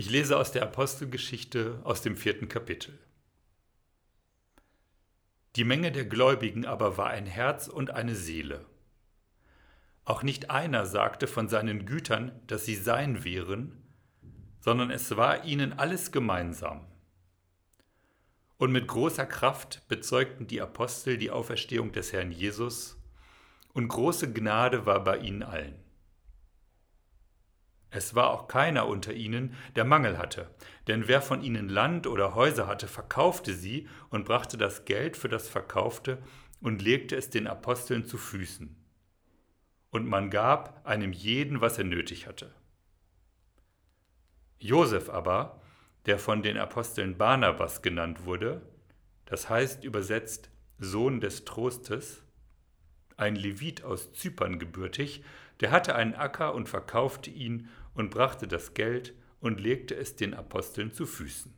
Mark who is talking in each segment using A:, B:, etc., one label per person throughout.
A: Ich lese aus der Apostelgeschichte aus dem vierten Kapitel. Die Menge der Gläubigen aber war ein Herz und eine Seele. Auch nicht einer sagte von seinen Gütern, dass sie sein wären, sondern es war ihnen alles gemeinsam. Und mit großer Kraft bezeugten die Apostel die Auferstehung des Herrn Jesus, und große Gnade war bei ihnen allen. Es war auch keiner unter ihnen, der Mangel hatte, denn wer von ihnen Land oder Häuser hatte, verkaufte sie und brachte das Geld für das Verkaufte und legte es den Aposteln zu Füßen. Und man gab einem jeden, was er nötig hatte. Josef aber, der von den Aposteln Barnabas genannt wurde, das heißt übersetzt Sohn des Trostes, ein Levit aus Zypern gebürtig, der hatte einen Acker und verkaufte ihn und brachte das Geld und legte es den Aposteln zu Füßen.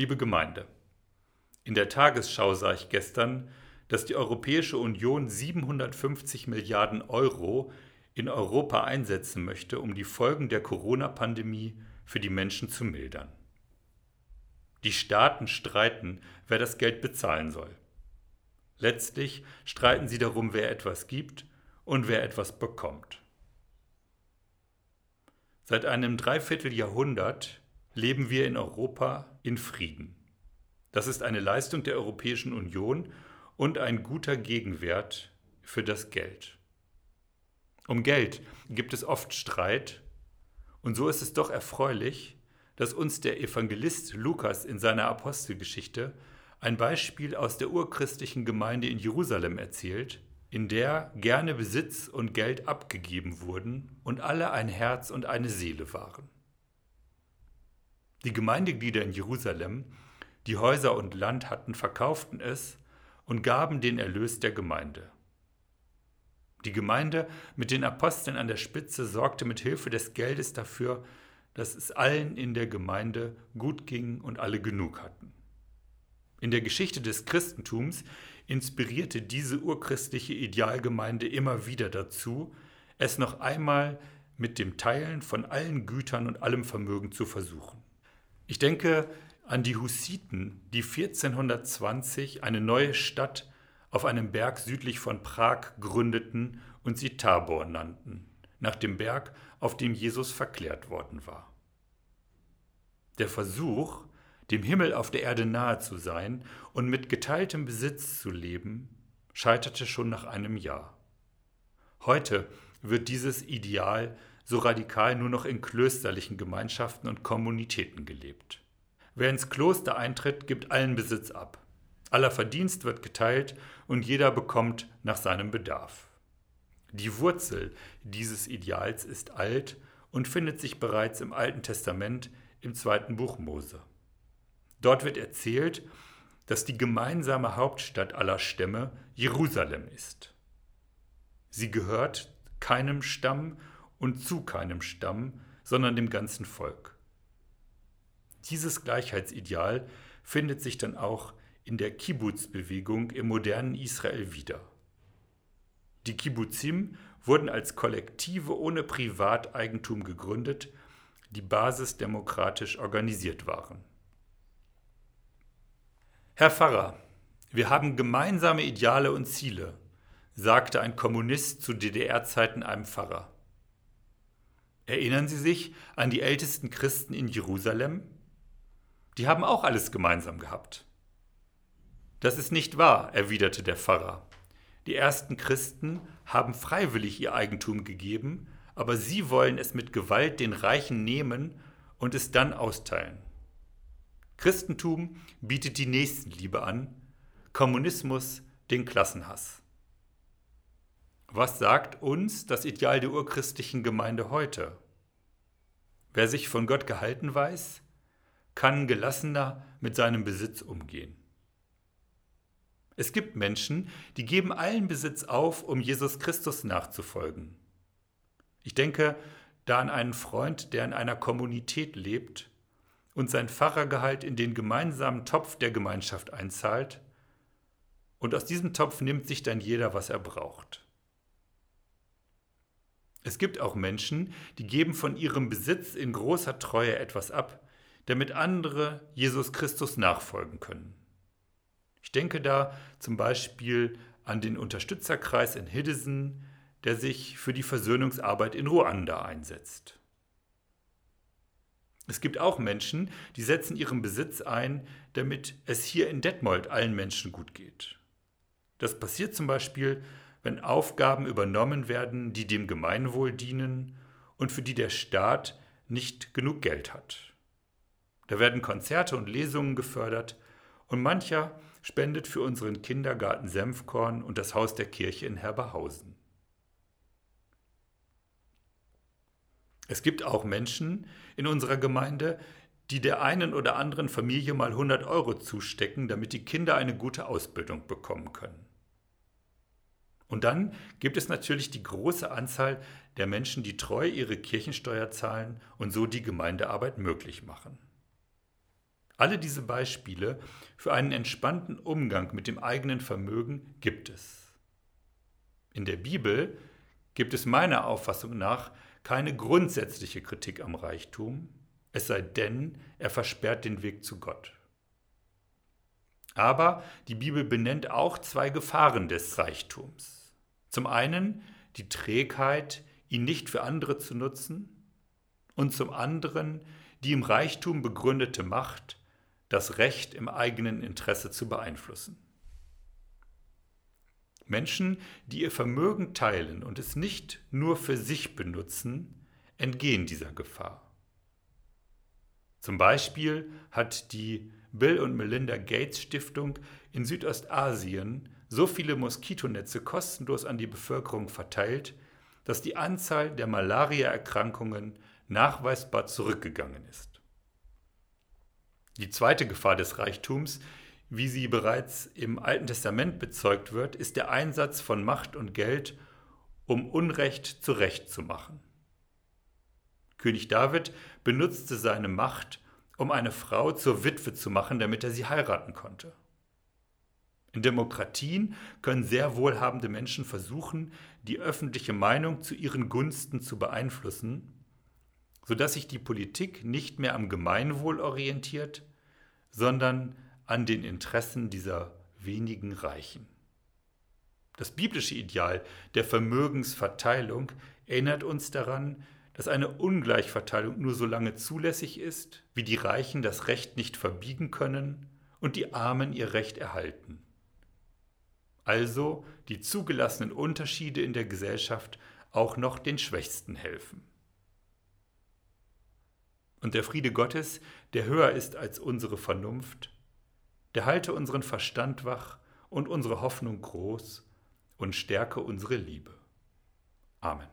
A: Liebe Gemeinde, in der Tagesschau sah ich gestern, dass die Europäische Union 750 Milliarden Euro in Europa einsetzen möchte, um die Folgen der Corona-Pandemie für die Menschen zu mildern. Die Staaten streiten, wer das Geld bezahlen soll. Letztlich streiten sie darum, wer etwas gibt und wer etwas bekommt. Seit einem Dreivierteljahrhundert leben wir in Europa in Frieden. Das ist eine Leistung der Europäischen Union und ein guter Gegenwert für das Geld. Um Geld gibt es oft Streit, und so ist es doch erfreulich, dass uns der Evangelist Lukas in seiner Apostelgeschichte ein Beispiel aus der urchristlichen Gemeinde in Jerusalem erzählt, in der gerne Besitz und Geld abgegeben wurden und alle ein Herz und eine Seele waren. Die Gemeindeglieder in Jerusalem, die Häuser und Land hatten, verkauften es und gaben den Erlös der Gemeinde. Die Gemeinde mit den Aposteln an der Spitze sorgte mit Hilfe des Geldes dafür, dass es allen in der Gemeinde gut ging und alle genug hatten. In der Geschichte des Christentums inspirierte diese urchristliche Idealgemeinde immer wieder dazu, es noch einmal mit dem Teilen von allen Gütern und allem Vermögen zu versuchen. Ich denke an die Hussiten, die 1420 eine neue Stadt auf einem Berg südlich von Prag gründeten und sie Tabor nannten, nach dem Berg, auf dem Jesus verklärt worden war. Der Versuch, dem Himmel auf der Erde nahe zu sein und mit geteiltem Besitz zu leben, scheiterte schon nach einem Jahr. Heute wird dieses Ideal so radikal nur noch in klösterlichen Gemeinschaften und Kommunitäten gelebt. Wer ins Kloster eintritt, gibt allen Besitz ab. Aller Verdienst wird geteilt und jeder bekommt nach seinem Bedarf. Die Wurzel dieses Ideals ist alt und findet sich bereits im Alten Testament im zweiten Buch Mose. Dort wird erzählt, dass die gemeinsame Hauptstadt aller Stämme Jerusalem ist. Sie gehört keinem Stamm und zu keinem Stamm, sondern dem ganzen Volk. Dieses Gleichheitsideal findet sich dann auch in der Kibbutz-Bewegung im modernen Israel wieder. Die Kibbuzim wurden als Kollektive ohne Privateigentum gegründet, die basisdemokratisch organisiert waren. Herr Pfarrer, wir haben gemeinsame Ideale und Ziele, sagte ein Kommunist zu DDR-Zeiten einem Pfarrer. Erinnern Sie sich an die ältesten Christen in Jerusalem? Die haben auch alles gemeinsam gehabt. Das ist nicht wahr, erwiderte der Pfarrer. Die ersten Christen haben freiwillig ihr Eigentum gegeben, aber sie wollen es mit Gewalt den Reichen nehmen und es dann austeilen. Christentum bietet die Nächstenliebe an, Kommunismus den Klassenhass. Was sagt uns das Ideal der urchristlichen Gemeinde heute? Wer sich von Gott gehalten weiß, kann gelassener mit seinem Besitz umgehen. Es gibt Menschen, die geben allen Besitz auf, um Jesus Christus nachzufolgen. Ich denke da an einen Freund, der in einer Kommunität lebt und sein Pfarrergehalt in den gemeinsamen Topf der Gemeinschaft einzahlt, und aus diesem Topf nimmt sich dann jeder, was er braucht. Es gibt auch Menschen, die geben von ihrem Besitz in großer Treue etwas ab, damit andere Jesus Christus nachfolgen können. Ich denke da zum Beispiel an den Unterstützerkreis in Hiddesen, der sich für die Versöhnungsarbeit in Ruanda einsetzt. Es gibt auch Menschen, die setzen ihren Besitz ein, damit es hier in Detmold allen Menschen gut geht. Das passiert zum Beispiel, wenn Aufgaben übernommen werden, die dem Gemeinwohl dienen und für die der Staat nicht genug Geld hat. Da werden Konzerte und Lesungen gefördert und mancher spendet für unseren Kindergarten Senfkorn und das Haus der Kirche in Herberhausen. Es gibt auch Menschen in unserer Gemeinde, die der einen oder anderen Familie mal 100 Euro zustecken, damit die Kinder eine gute Ausbildung bekommen können. Und dann gibt es natürlich die große Anzahl der Menschen, die treu ihre Kirchensteuer zahlen und so die Gemeindearbeit möglich machen. Alle diese Beispiele für einen entspannten Umgang mit dem eigenen Vermögen gibt es. In der Bibel gibt es meiner Auffassung nach keine grundsätzliche Kritik am Reichtum, es sei denn, er versperrt den Weg zu Gott. Aber die Bibel benennt auch zwei Gefahren des Reichtums. Zum einen die Trägheit, ihn nicht für andere zu nutzen, und zum anderen die im Reichtum begründete Macht, das Recht im eigenen Interesse zu beeinflussen. Menschen, die ihr Vermögen teilen und es nicht nur für sich benutzen, entgehen dieser Gefahr. Zum Beispiel hat die Bill und Melinda Gates Stiftung in Südostasien so viele Moskitonetze kostenlos an die Bevölkerung verteilt, dass die Anzahl der Malariaerkrankungen nachweisbar zurückgegangen ist. Die zweite Gefahr des Reichtums, wie sie bereits im Alten Testament bezeugt wird, ist der Einsatz von Macht und Geld, um Unrecht zu Recht zu machen. König David benutzte seine Macht, um eine Frau zur Witwe zu machen, damit er sie heiraten konnte. In Demokratien können sehr wohlhabende Menschen versuchen, die öffentliche Meinung zu ihren Gunsten zu beeinflussen, sodass sich die Politik nicht mehr am Gemeinwohl orientiert, sondern an den Interessen dieser wenigen Reichen. Das biblische Ideal der Vermögensverteilung erinnert uns daran, dass eine Ungleichverteilung nur so lange zulässig ist, wie die Reichen das Recht nicht verbiegen können und die Armen ihr Recht erhalten. Also die zugelassenen Unterschiede in der Gesellschaft auch noch den Schwächsten helfen. Und der Friede Gottes, der höher ist als unsere Vernunft, der halte unseren Verstand wach und unsere Hoffnung groß und stärke unsere Liebe. Amen.